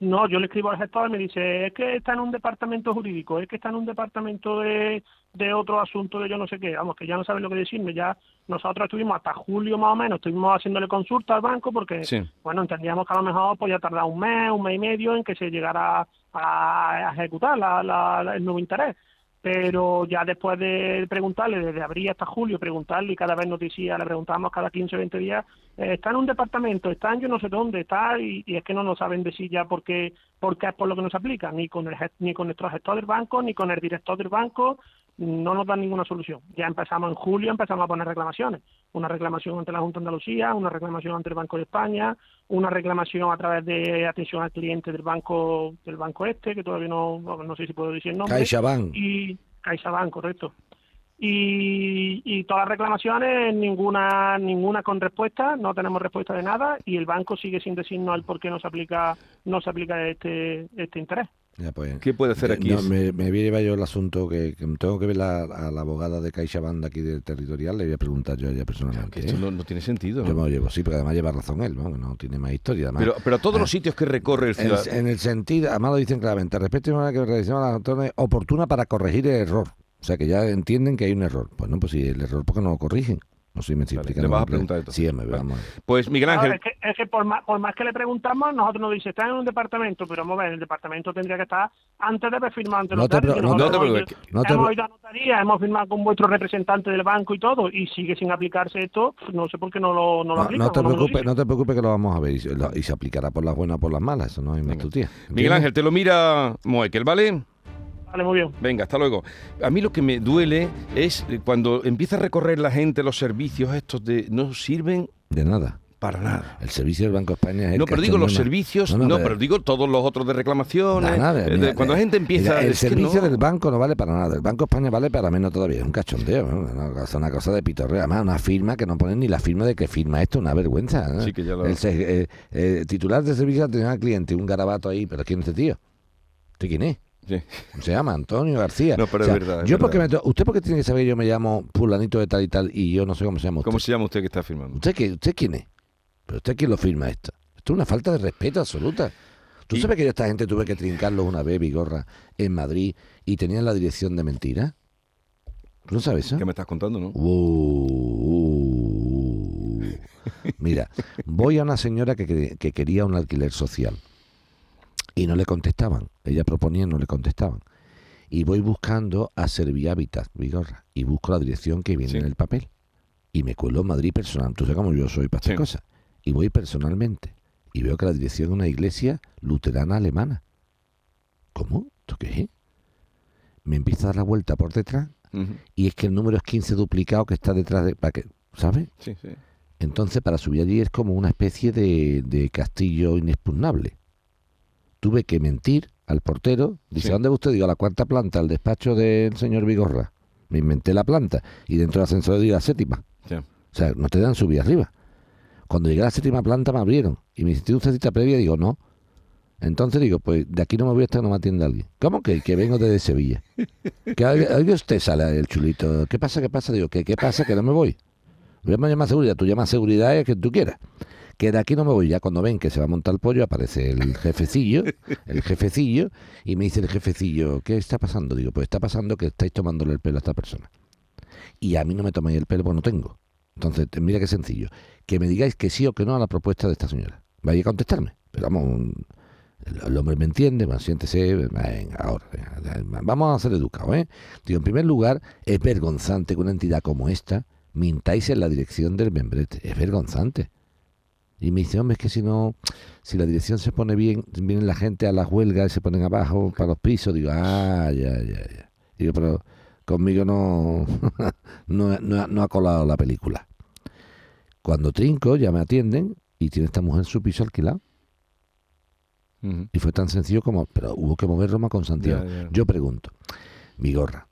No, yo le escribo al gestor y me dice, es que está en un departamento jurídico, es que está en un departamento de, de otro asunto de yo no sé qué, vamos, que ya no saben lo que decirme, ya nosotros estuvimos hasta julio más o menos, estuvimos haciéndole consulta al banco porque, Sí. bueno, entendíamos que a lo mejor podía tardar un mes, un mes y medio en que se llegara a, a ejecutar la, la- la- el nuevo interés. Pero ya después de preguntarle, desde abril hasta julio, preguntarle y cada vez nos decía, le preguntamos cada 15 o 20 días, eh, está en un departamento, está en yo no sé dónde, está, y, y es que no nos saben decir ya por qué, por qué es por lo que nos aplica, ni con, el, ni con nuestro gestor del banco, ni con el director del banco, no nos dan ninguna solución. Ya empezamos en julio, empezamos a poner reclamaciones. Una reclamación ante la Junta de Andalucía, una reclamación ante el Banco de España, una reclamación a través de atención al cliente del banco del banco este, que todavía no, no, sé si puedo decir el nombre. CaixaBank. Y CaixaBank, correcto. Y, y todas las reclamaciones, ninguna ninguna con respuesta, no tenemos respuesta de nada y el banco sigue sin decirnos el por qué no se aplica, no se aplica este, este interés. Ya, pues, ¿Qué puede hacer eh, aquí? no, me, me voy a llevar yo el asunto que, que tengo que ver la- a la abogada de CaixaBank de aquí del territorial, le voy a preguntar yo a ella personalmente. esto ¿eh? no, no tiene sentido. Yo me lo llevo, sí, porque además lleva razón él, ¿no? Que no tiene más historia. Además, Pero, pero a todos Ah, los sitios que recorre el ciudadano. en el sentido, además lo dicen claramente, respecto a una que realizamos las acciones oportuna para corregir el error. O sea, que ya entienden que hay un error. Pues no, pues si el error, ¿por qué no lo corrigen? No sé si me estoy explicando. le vas a preguntar esto. Sí, me ver. Pues Miguel Ángel, es, que, es que por, más, por más que le preguntamos, nosotros nos dice, está en un departamento, pero vamos a ver, el departamento tendría que estar antes de haber firmado ante No te notario, no te hemos no te hemos ido a notaría, hemos firmado con vuestro representante del banco y todo, y sigue sin aplicarse esto, no sé por qué no lo, no lo No, aplican. no te preocupes, no te preocupes que lo vamos a ver y, y se aplicará por las buenas o por las malas, eso no es más tu tía. Miguel. Ángel, te lo mira Moekel, ¿vale? Vale, muy bien. Venga, hasta luego. A mí lo que me duele es eh, cuando empieza a recorrer la gente los servicios estos de no sirven De nada. para nada. El servicio del Banco de España es el No, pero digo los servicios, no, pero, digo todos los otros de reclamaciones. Nada, nada, eh, de- cuando la gente empieza mira, el es servicio no. del banco no vale para nada. El Banco de España vale para menos todavía. Es un cachondeo. ¿no? Una, cosa, una cosa de pitorreo. Además, una firma que no ponen ni la firma de que firma esto. Una vergüenza. ¿no? Sí, que ya lo- El eh, eh, titular de servicio de atención al cliente. Un garabato ahí. ¿Pero quién es este tío? ¿Este quién es? Sí. Se llama Antonio García. No, pero O sea, es verdad, es yo porque verdad. me to- ¿Usted porque tiene que saber que yo me llamo fulanito de tal y tal y yo no sé cómo se llama usted? ¿Cómo se llama usted que está firmando? ¿Usted, qué, ¿Usted quién es? ¿Pero usted quién lo firma esto? Esto es una falta de respeto absoluta. ¿Tú sabes que yo a esta gente tuve que trincarlos una vez, Vigorra, en Madrid y tenían la dirección de mentira? ¿Tú no sabes eso? ¿Qué me estás contando, no? Uh, Mira, voy a una señora que, que- que quería un alquiler social y no le contestaban. Ella proponía y no le contestaban. Y voy buscando a Servihabitat, Vigorra, y busco la dirección que viene en el papel. Y me cuelo en Madrid personal. Tú sabes cómo yo soy para estas Sí. cosas. Y voy personalmente. Y veo que la dirección es una iglesia luterana alemana. ¿Cómo? ¿Esto qué es? Me empieza a dar la vuelta por detrás y es que el número es 15 duplicado que está detrás de... Para que, ¿Sabes? Sí, sí. Entonces, para subir allí es como una especie de, de castillo inexpugnable. Tuve que mentir al portero. Dice, Sí. ¿dónde va usted? Digo, a la cuarta planta, al despacho del señor Vigorra. Me inventé la planta. Y dentro del ascensor digo la séptima. O sea, no te dan subir arriba. Cuando llegué a la séptima planta me abrieron. Y me ¿tiene usted cita previa? Digo, no. Entonces digo, pues de aquí no me voy hasta que no me atienda alguien. ¿Cómo que? Que vengo desde Sevilla. Que oiga usted sale el chulito. ¿Qué pasa? ¿Qué pasa? Digo, ¿qué, qué pasa? Que no me voy. Voy a llamar seguridad. Tú llamas seguridad es que tú quieras. Que de aquí no me voy. Ya cuando ven que se va a montar el pollo, aparece el *laughs* jefecillo, el jefecillo, y me dice el jefecillo, ¿qué está pasando? Digo, pues está pasando que estáis tomándole el pelo a esta persona. Y a mí no me tomáis el pelo porque no tengo. Entonces, mira qué sencillo. Que me digáis que sí o que no a la propuesta de esta señora. Vaya a contestarme. Pero vamos, el, el hombre me entiende, bueno, siéntese, venga, ahora, venga, vamos a ser educados, ¿eh? Digo, en primer lugar, es vergonzante que una entidad como esta mintáis en la dirección del membrete. Es vergonzante. Y me dice, hombre, es que si no, si la dirección se pone bien, vienen la gente a las huelgas y se ponen abajo para los pisos. Digo, ah, ya, ya, ya. Digo, pero conmigo no, *laughs* no, no, no ha colado la película. Cuando trinco, ya me atienden y tiene esta mujer su piso alquilado. Y fue tan sencillo como, pero hubo que mover Roma con Santiago. Ya, ya. Yo pregunto, Vigorra,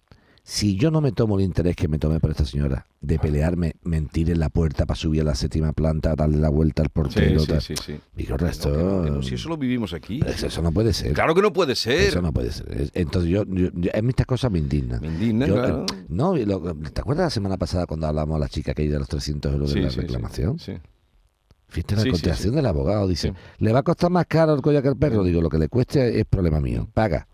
si yo no me tomo el interés que me tomé por esta señora de pelearme, mentir en la puerta para subir a la séptima planta, darle la vuelta al portero, Sí, sí, tal, sí, sí. Vigorra, Que esto... no, que no, si eso lo vivimos aquí. Eso, eso no puede ser. Claro que no puede ser. Eso no puede ser. Es- Entonces yo, yo- yo- a mí estas cosas me indignan. Me indigna, Yo, claro. eh, no, lo- ¿te acuerdas la semana pasada cuando hablamos a la chica que de los 300 euros de la reclamación? sí. Fíjate la Sí, sí, contestación sí. del abogado. Dice, ¿le va a costar más caro el collar que el perro? Digo, lo que le cueste es problema mío. Paga.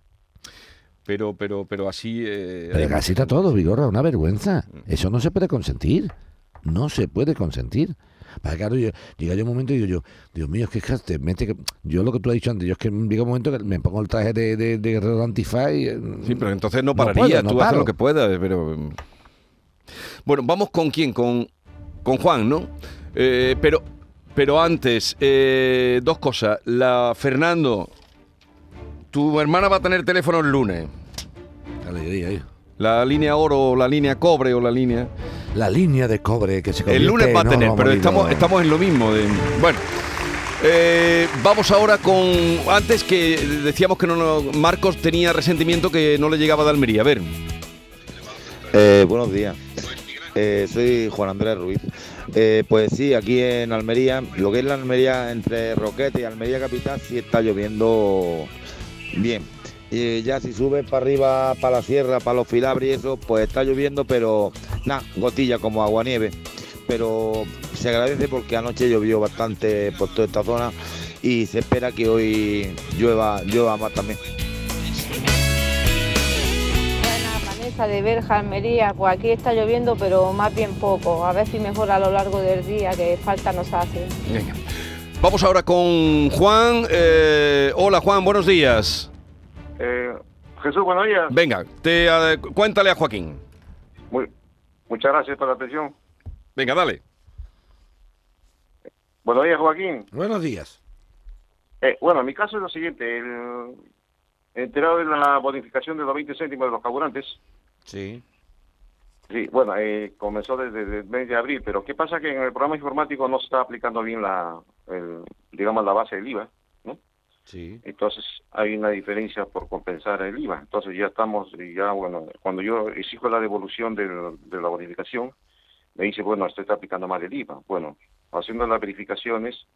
Pero, pero, pero así. eh, Pero hay casi está mucha todo. Vigorra, una vergüenza. Eso no se puede consentir. No se puede consentir. Para claro, yo, llega yo un momento y digo yo, Dios mío, es que, te mete que- yo lo que tú has dicho antes, yo es que llega un momento que me pongo el traje de, de, de guerrero antifaz y... eh, Sí, pero entonces no No pararía, puedo, no tú haces lo que puedas, pero... mm. Bueno, vamos con quién, con, con Juan, ¿no? Eh, pero, pero antes, eh, dos cosas. La Fernando, tu hermana va a tener teléfono el lunes. La línea oro, o la línea cobre o la línea... La línea de cobre que se El lunes va a en tener, pero estamos, estamos en lo mismo. de- bueno, eh, vamos ahora con. Antes que decíamos que no, no- Marcos tenía resentimiento que no le llegaba de Almería. A ver. Eh, buenos días. Eh, soy Juan Andrés Ruiz. Eh, pues sí, aquí en Almería, lo que es la Almería entre Roquete y Almería Capital, sí está lloviendo bien. Y ya si subes para arriba, para la sierra, para los filabres y eso, pues está lloviendo, pero nada, gotilla como aguanieve. Pero se agradece porque anoche llovió bastante por toda esta zona y se espera que hoy llueva, llueva más también. Vanessa de Berja, Almería, pues aquí está lloviendo, pero más bien poco. A ver si mejora a lo largo del día, que falta nos hace. Venga. Vamos ahora con Juan. Eh, hola Juan, buenos días. Eh, Jesús, buenos días. Venga, te, eh, cuéntale a Joaquín. Muy, muchas gracias por la atención. Venga, dale. Buenos días, Joaquín. Buenos días. Eh, bueno, mi caso es lo siguiente. El, enterado de la bonificación de los 20 céntimos de los carburantes. Sí. Sí, bueno, eh, comenzó desde el mes de abril, pero ¿qué pasa? Que en el programa informático no se está aplicando bien la, el, digamos, la base del IVA, ¿no? Sí. Entonces hay una diferencia por compensar el IVA. Entonces ya estamos, ya bueno, cuando yo exijo la devolución de la bonificación, me dice, bueno, usted está aplicando mal el IVA. Bueno, haciendo las verificaciones,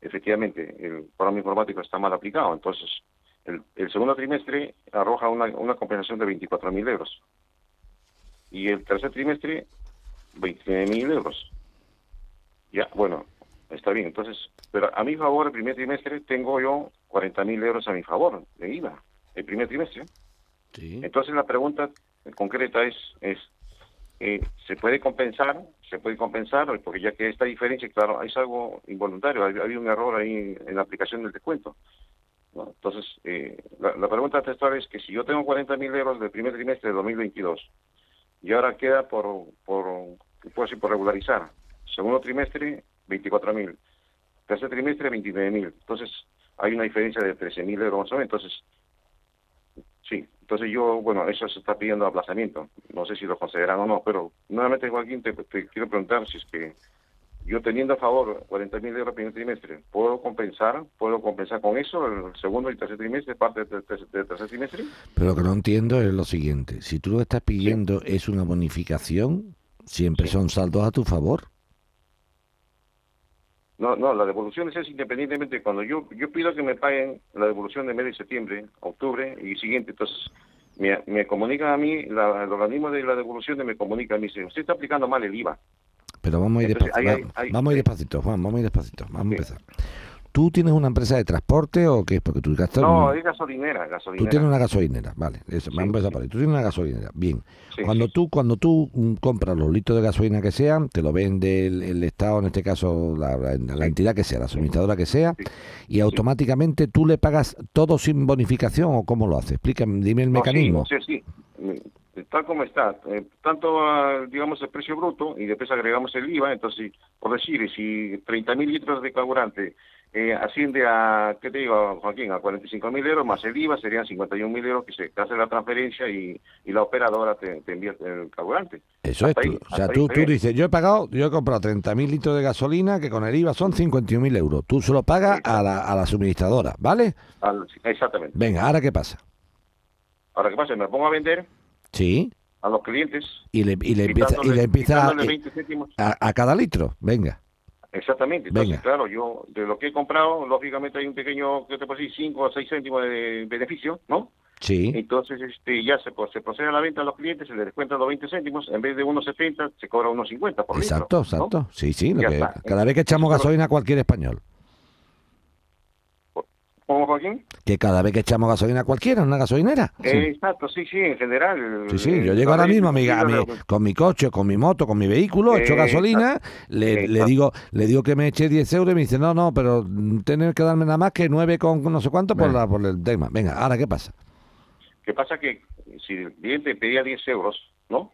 efectivamente, el programa informático está mal aplicado. Entonces, el, el segundo trimestre arroja una, una compensación de 24 mil euros. Y el tercer trimestre, 29 mil euros. Ya, bueno, está bien. Entonces, pero a mi favor, el primer trimestre tengo yo 40 mil euros a mi favor de IVA. El primer trimestre. Entonces, la pregunta concreta es, es eh, ¿se puede compensar? ¿Se puede compensar? Porque ya que esta diferencia, claro, es algo involuntario. Hay- Había un error ahí en la aplicación del descuento. ¿no? Entonces, eh, la, la pregunta textual es que si yo tengo 40 mil euros del primer trimestre de 2022 y ahora queda por, por, ¿qué puedo decir? por regularizar. Segundo trimestre, 24 mil. Tercer trimestre, 29 mil. Entonces, hay una diferencia de 13 mil euros más o. Entonces, sí. Entonces yo, bueno, eso se está pidiendo aplazamiento. No sé si lo consideran o no, pero nuevamente, Joaquín, te, te quiero preguntar si es que yo teniendo a favor 40 mil euros primer trimestre, ¿puedo compensar? ¿Puedo compensar con eso el segundo y tercer trimestre, parte del ter- del tercer trimestre? Pero lo que no entiendo es lo siguiente. Si tú lo que estás pidiendo es una bonificación, siempre son saldos a tu favor. No, no, la devolución es independientemente. Cuando yo yo pido que me paguen la devolución de mes de septiembre, octubre y siguiente, entonces me, me comunican a mí, la- el organismo de la devolución me comunica a mí, dice, usted está aplicando mal el IVA. Pero vamos a ir Entonces, despacito. ahí hay- hay- vamos a ir despacito, Juan, vamos a ir despacito. Vamos a empezar. ¿Tú tienes una empresa de transporte o qué? Porque tú gastas... No, es gasolinera, Tú gasolinera. tienes una gasolinera, vale. Eso, vamos a empezar por ahí. Tú tienes una gasolinera, bien. Sí, cuando tú cuando tú mm, compras los litros de gasolina que sean, te lo vende el, el Estado, en este caso la, la- la entidad que sea, la suministradora que sea, y automáticamente tú le pagas todo sin bonificación o cómo lo haces. Explícame, dime el No, mecanismo. Sí, sí, sí. Mm, Tal como está, eh, tanto ah, digamos el precio bruto y después agregamos el IVA, entonces, por decir, si 30 mil litros de carburante eh, asciende a, ¿qué te digo, Joaquín? A 45 mil euros más el IVA serían 51 mil euros que se te hace la transferencia y, y la operadora te, te envía el carburante. Eso es tú. ahí, o sea, tú, tú dices, yo he pagado, yo he comprado 30.000 litros de gasolina que con el IVA son 51.000 euros. Tú se lo pagas a la, a la suministradora, ¿vale? Al- exactamente. Venga, ¿ahora qué pasa? Ahora, ¿qué pasa? Me pongo a vender Sí. a los clientes. Y le, y le empieza, y le empieza eh, 20 céntimos. a, a cada litro. Venga. Exactamente. Entonces, Venga. claro, yo de lo que he comprado, lógicamente hay un pequeño, ¿qué te puedo decir? 5 o 6 céntimos de beneficio, ¿no? Sí. Entonces, este, ya se, pro- se procede a la venta a los clientes, se le descuentan los 20 céntimos, en vez de 1,70 se cobra 1,50 por litro. Exacto, ¿no? exacto. Sí, sí. lo que- cada vez que echamos gasolina a cualquier español. ¿Cómo, Joaquín? Que cada vez que echamos gasolina cualquiera, en una gasolinera. Eh, exacto, sí, sí, en general. Sí, sí, yo llego ahora mismo a mi, a con mi coche, con mi moto, con mi vehículo, echo Eh, gasolina, le, le exacto. digo le digo que me eche 10 euros y me dice, no, no, pero tener que darme nada más que 9 con no sé cuánto por, la, por el tema. Venga, ahora, ¿qué pasa? ¿Qué pasa? Que si el cliente pedía 10 euros, ¿no?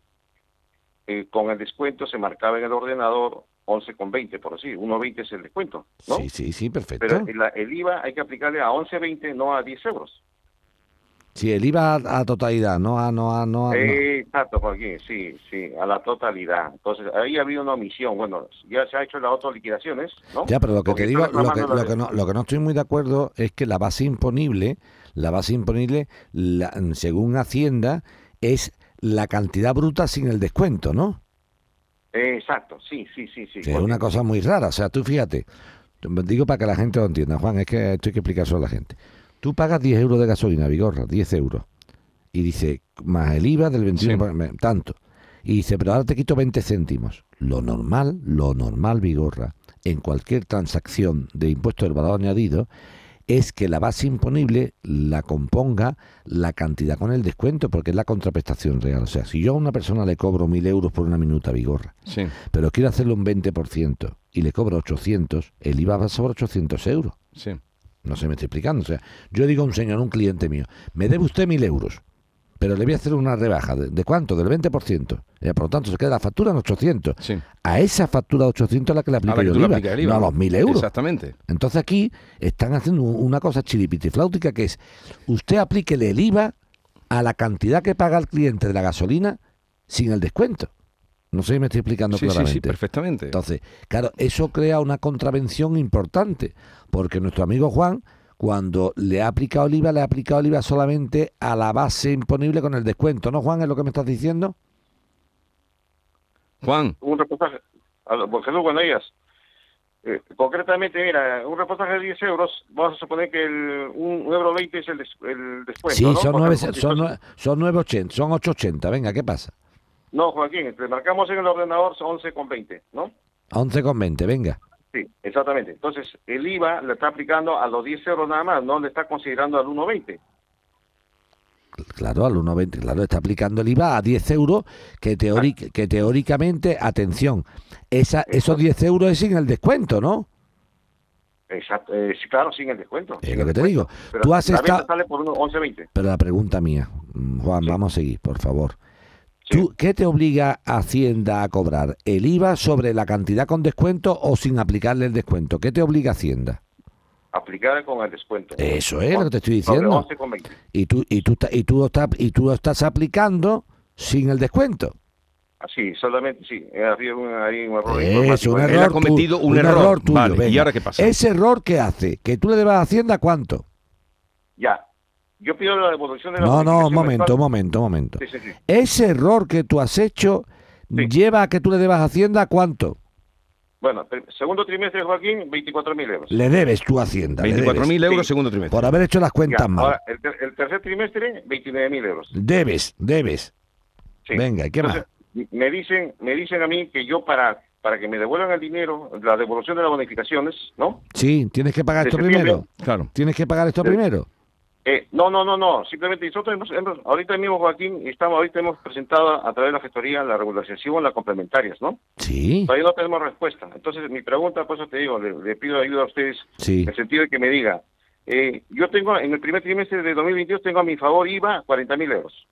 Eh, con el descuento se marcaba en el ordenador 11,20, por así, 1,20 es el descuento, ¿no? Sí, sí, sí, perfecto. Pero el, el IVA hay que aplicarle a 11,20, no a 10 euros. Si el IVA a, a totalidad, no a... No a, no a- no. Exacto, Joaquín, sí, sí, a la totalidad. Entonces, ahí ha habido una omisión. Bueno, ya se ha hecho las autoliquidaciones, ¿no? Ya, pero lo que Porque te digo, lo que, lo, que no, lo que no estoy muy de acuerdo es que la base imponible, la base imponible, la- según Hacienda, es la cantidad bruta sin el descuento, ¿no? Eh, exacto, sí, sí, sí, sí. Es una cosa muy rara. O sea, tú fíjate, digo para que la gente lo entienda, Juan, es que esto hay que explicar a la gente. Tú pagas 10 euros de gasolina, Vigorra, 10 euros. Y dice, más el IVA del 21%, por- me- tanto. Y dice, pero ahora te quito 20 céntimos. Lo normal, lo normal, Vigorra, en cualquier transacción de impuesto del valor añadido, es que la base imponible la componga la cantidad con el descuento, porque es la contraprestación real. O sea, si yo a una persona le cobro 1.000 euros por una minuta, Vigorra, Sí. pero quiero hacerle un 20% y le cobro 800, el IVA va sobre 800 euros. Sí. No se me estoy explicando. O sea, yo digo a un señor, un cliente mío, me debe usted 1.000 euros, pero le voy a hacer una rebaja. ¿De, de cuánto? Del 20%. Eh, por lo tanto, se queda la factura en 800. A esa factura de 800 es la que le tú el IVA, aplicas el IVA, no a los 1.000 euros. Exactamente. Entonces aquí están haciendo un- una cosa chiripitifláutica que es, usted aplíquele el IVA a la cantidad que paga el cliente de la gasolina sin el descuento. No sé si me estoy explicando Sí, sí, sí, claramente. perfectamente. Entonces, claro, eso crea una contravención importante, porque nuestro amigo Juan, cuando le ha aplicado el IVA, le ha aplicado el IVA solamente a la base imponible con el descuento, ¿no, Juan? ¿Es lo que me estás diciendo? Juan. Un reportaje, a lo- por buenos días. Eh, concretamente, mira, un reportaje de 10 euros, vamos a suponer que el, un, un euro 20 es el, des- el descuento, sí, ¿no? son, Por nueve, ejemplo, son, si nue- son 9,80, son 8,80. Venga, ¿qué pasa? No, Joaquín, le marcamos en el ordenador 11,20, ¿no? 11,20, venga. Sí, exactamente. Entonces, el IVA le está aplicando a los 10 euros nada más, no le está considerando al 1,20. Claro, al 1,20, claro, está aplicando el IVA a 10 euros, que, teóric- que teóricamente, atención, esa, esos 10 euros es sin el descuento, ¿no? Exacto, eh, sí, claro, sin el descuento. Es lo que te digo. Pero Tú has la venta estado... sale por unos 11,20. Pero la pregunta mía, mm, Juan, vamos a seguir, por favor. ¿Tú, ¿Qué te obliga Hacienda a cobrar? ¿El IVA sobre la cantidad con descuento o sin aplicarle el descuento? ¿Qué te obliga Hacienda? Aplicar con el descuento. Eso es lo que te estoy diciendo. 11,20. Y tú, y tú, y tú, lo estás, y tú lo estás aplicando sin el descuento. Así, solamente, sí. eh, Había un, ahí un error. Es un Él ha error, cometido un error tuyo. Vale, ¿y ahora qué pasa? Ese error que hace, que tú le debas a Hacienda cuánto. Ya. Yo pido la devolución de la No, no, un momento, un momento, un momento. Sí, sí, sí. Ese error que tú has hecho lleva a que tú le debas a Hacienda cuánto. Bueno, segundo trimestre, Joaquín, 24.000 euros. Le debes tú a Hacienda. le 24.000 debes. euros segundo trimestre. Por haber hecho las Ya, cuentas mal. ahora, el, ter- el tercer trimestre, 29.000 euros. Debes, debes. Sí. Venga, ¿y qué más? Me dicen, me dicen a mí que yo para para que me devuelvan el dinero, la devolución de las bonificaciones, ¿no? Sí, tienes que pagar de esto primero. Claro. Tienes que pagar esto De- primero. Eh, no, no, no, no. Simplemente nosotros hemos, hemos- ahorita mismo, Joaquín, estamos, ahorita hemos presentado a través de la gestoría la regularización, las complementarias, ¿no? Sí. Todavía no tenemos respuesta. Entonces, mi pregunta, por eso te digo, le, le pido ayuda a ustedes Sí. en el sentido de que me diga, eh, yo tengo, en el primer trimestre de 2022, tengo a mi favor IVA 40.000 euros.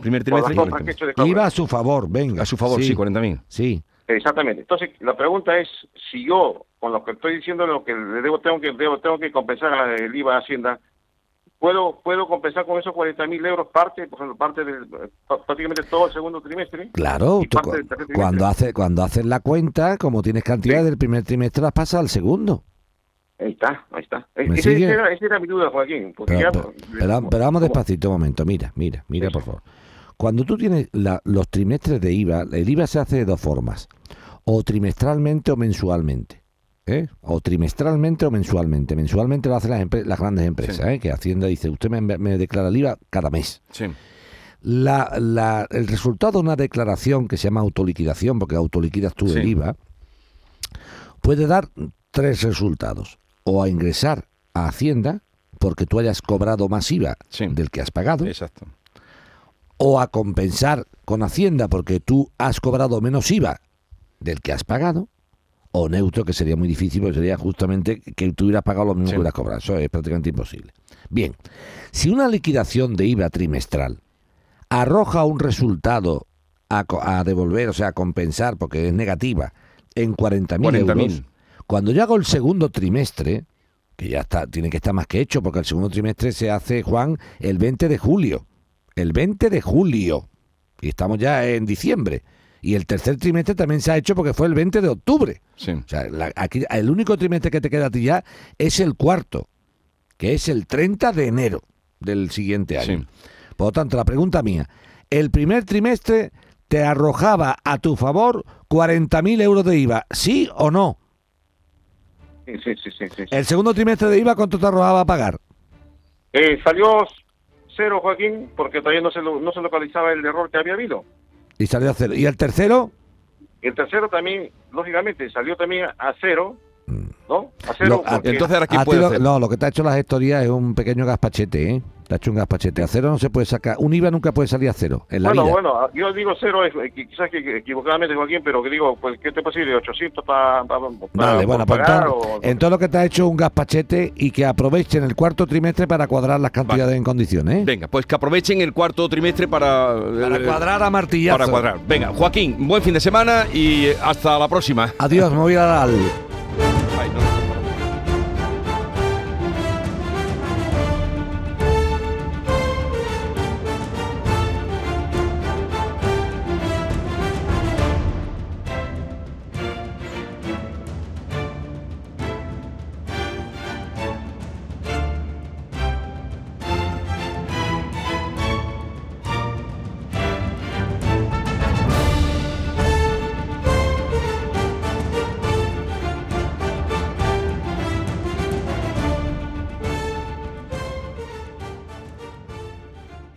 Primer Por las trimestre. he hecho de compra. Iba a su favor, venga. A su favor, sí, 40.000. Sí. Exactamente. Entonces, la pregunta es, si yo, con lo que estoy diciendo, lo que le debo, tengo que, debo, tengo que compensar al IVA a Hacienda, ¿puedo, puedo compensar con esos 40.000 euros parte, por ejemplo, parte del, eh, prácticamente todo el segundo trimestre? Claro, tú trimestre? cuando haces cuando haces la cuenta, como tienes cantidad del primer trimestre, las pasas al segundo. Ahí está, ahí está. Esa, era, esa era mi duda, Joaquín. Porque Pero, ya, pero- pero- pero vamos despacito un momento. Mira, mira, mira, por favor. Cuando tú tienes la- los trimestres de IVA, el IVA se hace de dos formas. O trimestralmente o mensualmente. ¿Eh? O trimestralmente o mensualmente. Mensualmente lo hacen las, las grandes empresas, ¿eh? que Hacienda dice, usted me, me declara el IVA cada mes. Sí. La- la- el resultado de una declaración que se llama autoliquidación, porque autoliquidas tú el. IVA, puede dar tres resultados. O a ingresar a Hacienda porque tú hayas cobrado más IVA del que has pagado. Exacto. O a compensar con Hacienda porque tú has cobrado menos IVA del que has pagado. O neutro, que sería muy difícil, porque sería justamente que tú hubieras pagado lo mismo que hubieras cobrado. Eso es prácticamente imposible. Bien, si una liquidación de IVA trimestral arroja un resultado a, a devolver, o sea, a compensar, porque es negativa, en 40.000 euros, cuando yo hago el segundo trimestre, que ya está, tiene que estar más que hecho, porque el segundo trimestre se hace, Juan, el 20 de julio. El 20 de julio. Y estamos ya en diciembre. Y el tercer trimestre también se ha hecho porque fue el 20 de octubre. O sea, aquí, el único trimestre que te queda a ti ya es el cuarto, que es el 30 de enero del siguiente año. Por lo tanto, la pregunta mía, el primer trimestre te arrojaba a tu favor 40.000 euros de IVA, ¿sí o no? Sí, sí, sí, sí, ¿El segundo trimestre de IVA cuánto te arrojaba a pagar? Eh, salió cero, Joaquín, porque todavía no se, no se localizaba el error que había habido. Y salió a cero. ¿Y el tercero? El tercero también, lógicamente, salió también a cero, ¿no? A cero. Entonces, ¿ahora quién puede hacer? No, lo que te ha hecho la gestoría es un pequeño gaspachete, ¿eh? Te ha hecho un gaspachete. A cero no se puede sacar. Un IVA nunca puede salir a cero en la bueno, vida. bueno, yo digo cero, es, eh, quizás que equivocadamente, Joaquín, pero que digo, pues, ¿qué te posible? 800 para Vale, bueno, pues entonces, entonces lo que te ha hecho un gaspachete y que aprovechen el cuarto trimestre para cuadrar las cantidades en condiciones. ¿eh? Venga, pues que aprovechen el cuarto trimestre para... Para eh, cuadrar a martillazo. Para cuadrar. Venga, Joaquín, buen fin de semana y hasta la próxima. Adiós, me voy a dar al... right now.